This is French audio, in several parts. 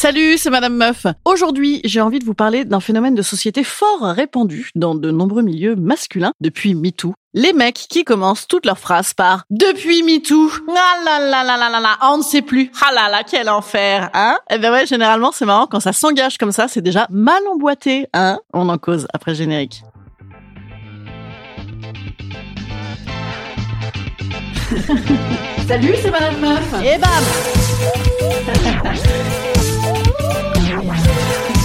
Salut, c'est Madame Meuf. Aujourd'hui, j'ai envie de vous parler d'un phénomène de société fort répandu dans de nombreux milieux masculins depuis MeToo. Les mecs qui commencent toutes leurs phrases par depuis MeToo. Ah là là là là là là, on ne sait plus. Ah là là, quel enfer, hein? Eh ben ouais, généralement c'est marrant quand ça s'engage comme ça, c'est déjà mal emboîté, hein? On en cause après le générique. Salut, c'est Madame Meuf. Et bam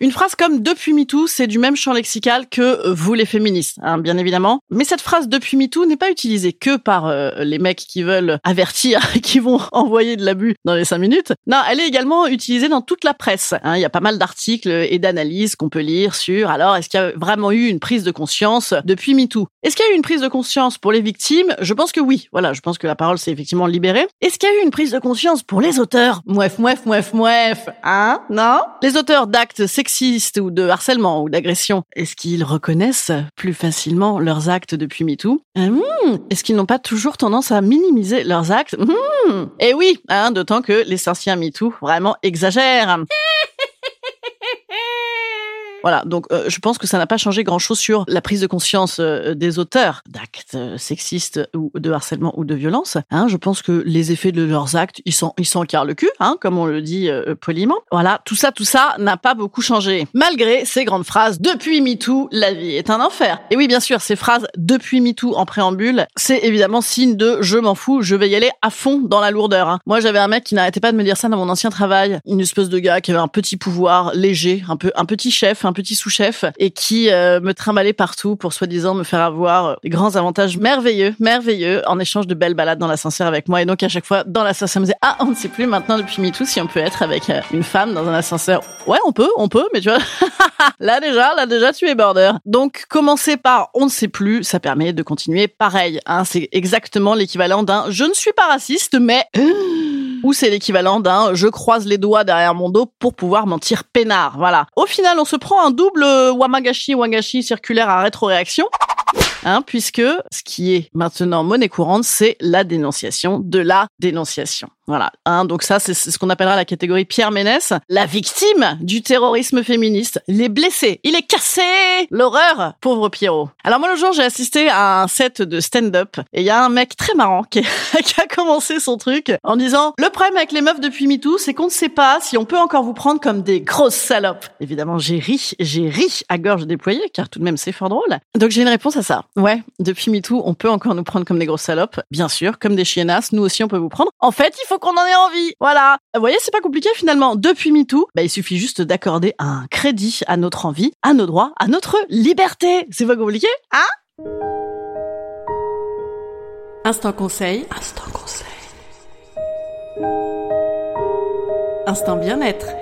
Une phrase comme depuis MeToo, c'est du même champ lexical que euh, vous les féministes, hein, bien évidemment. Mais cette phrase depuis MeToo n'est pas utilisée que par euh, les mecs qui veulent avertir, qui vont envoyer de l'abus dans les cinq minutes. Non, elle est également utilisée dans toute la presse. hein. Il y a pas mal d'articles et d'analyses qu'on peut lire sur alors est-ce qu'il y a vraiment eu une prise de conscience depuis MeToo? Est-ce qu'il y a eu une prise de conscience pour les victimes? Je pense que oui. Voilà, je pense que la parole s'est effectivement libérée. Est-ce qu'il y a eu une prise de conscience pour les auteurs? Mouef, mouef, mouef, mouef. Hein? Non? Les auteurs d'actes ou de harcèlement ou d'agression, est-ce qu'ils reconnaissent plus facilement leurs actes depuis MeToo? Hum, Est-ce qu'ils n'ont pas toujours tendance à minimiser leurs actes? Hum, Et oui, hein, d'autant que les sorciers MeToo vraiment exagèrent. Voilà, donc euh, je pense que ça n'a pas changé grand-chose sur la prise de conscience euh, des auteurs d'actes euh, sexistes ou de harcèlement ou de violence. Hein, je pense que les effets de leurs actes, ils sont ils s'en carrent le cul, hein, comme on le dit euh, poliment. Voilà, tout ça, tout ça n'a pas beaucoup changé. Malgré ces grandes phrases, depuis MeToo, la vie est un enfer. Et oui, bien sûr, ces phrases depuis MeToo en préambule, c'est évidemment signe de je m'en fous, je vais y aller à fond dans la lourdeur. hein. Moi, j'avais un mec qui n'arrêtait pas de me dire ça dans mon ancien travail, une espèce de gars qui avait un petit pouvoir léger, un peu un petit chef, un petit sous-chef, et qui euh, me trimballait partout pour soi-disant me faire avoir euh, des grands avantages merveilleux, merveilleux, en échange de belles balades dans l'ascenseur avec moi. Et donc à chaque fois dans l'ascenseur, ça me disait ah on ne sait plus maintenant depuis MeToo si on peut être avec euh, une femme dans un ascenseur. Ouais, on peut, on peut, mais tu vois, là déjà, là déjà tu es border. Donc commencer par on ne sait plus, ça permet de continuer pareil. Hein, c'est exactement l'équivalent d'un je ne suis pas raciste, mais ou c'est l'équivalent d'un je croise les doigts derrière mon dos pour pouvoir mentir peinard. Voilà. Au final, on se prend un double euh, wamagashi wagashi circulaire à rétroréaction. Hein, puisque ce qui est maintenant monnaie courante, c'est la dénonciation de la dénonciation. Voilà. Hein, donc ça, c'est ce qu'on appellera la catégorie Pierre Ménès, la victime du terrorisme féministe. Il est blessé, il est cassé. L'horreur, pauvre Pierrot. Alors moi, le jour, j'ai assisté à un set de stand-up et il y a un mec très marrant qui, qui a commencé son truc en disant le problème avec les meufs depuis MeToo, c'est qu'on ne sait pas si on peut encore vous prendre comme des grosses salopes. Évidemment, j'ai ri, j'ai ri à gorge déployée, car tout de même, c'est fort drôle. Donc j'ai une réponse à ça. Ouais, depuis MeToo, on peut encore nous prendre comme des grosses salopes. Bien sûr, comme des chiennasses, nous aussi, on peut vous prendre. En fait, il faut qu'on en ait envie. Voilà. Vous voyez, c'est pas compliqué finalement. Depuis MeToo, bah, il suffit juste d'accorder un crédit à notre envie, à nos droits, à notre liberté. C'est pas compliqué, hein? Instant conseil. Instant conseil. Instant bien-être. Instant bien-être.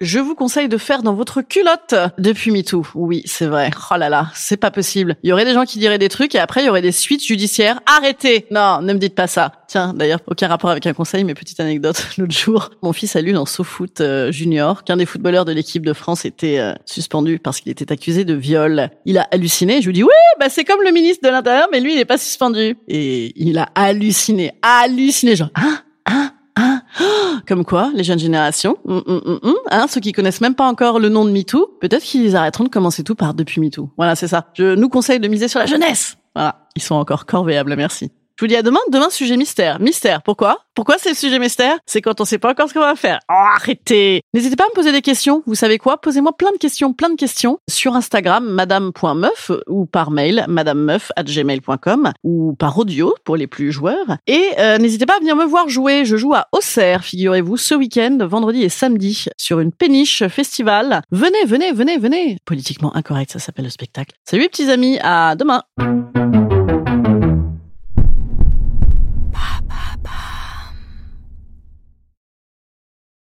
Je vous conseille de faire dans votre culotte depuis MeToo. Oui, c'est vrai. Oh là là, c'est pas possible. Il y aurait des gens qui diraient des trucs et après il y aurait des suites judiciaires. Arrêtez Non, ne me dites pas ça. Tiens, d'ailleurs, aucun rapport avec un conseil, mais petite anecdote. L'autre jour, mon fils a lu dans SoFoot euh, Junior qu'un des footballeurs de l'équipe de France était euh, suspendu parce qu'il était accusé de viol. Il a halluciné. Je lui dis oui, bah c'est comme le ministre de l'Intérieur, mais lui il n'est pas suspendu. Et il a halluciné, halluciné, genre hein, Comme quoi, les jeunes générations, hum, hum, hum, hein, ceux qui connaissent même pas encore le nom de MeToo, peut-être qu'ils arrêteront de commencer tout par depuis MeToo. Voilà, c'est ça. Je nous conseille de miser sur la jeunesse. Voilà, ils sont encore corvéables, merci. Je vous dis à demain. Demain, sujet mystère. Mystère. Pourquoi? Pourquoi c'est le sujet mystère? C'est quand on sait pas encore ce qu'on va faire. Oh, arrêtez N'hésitez pas à me poser des questions. Vous savez quoi? Posez-moi plein de questions, plein de questions sur Instagram, madame.meuf ou par mail, madamemeuf@gmail.com ou par audio pour les plus joueurs. Et euh, n'hésitez pas à venir me voir jouer. Je joue à Auxerre, figurez-vous, ce week-end, vendredi et samedi, sur une péniche festival. Venez, venez, venez, venez Politiquement incorrect, ça s'appelle le spectacle. Salut petits amis, à demain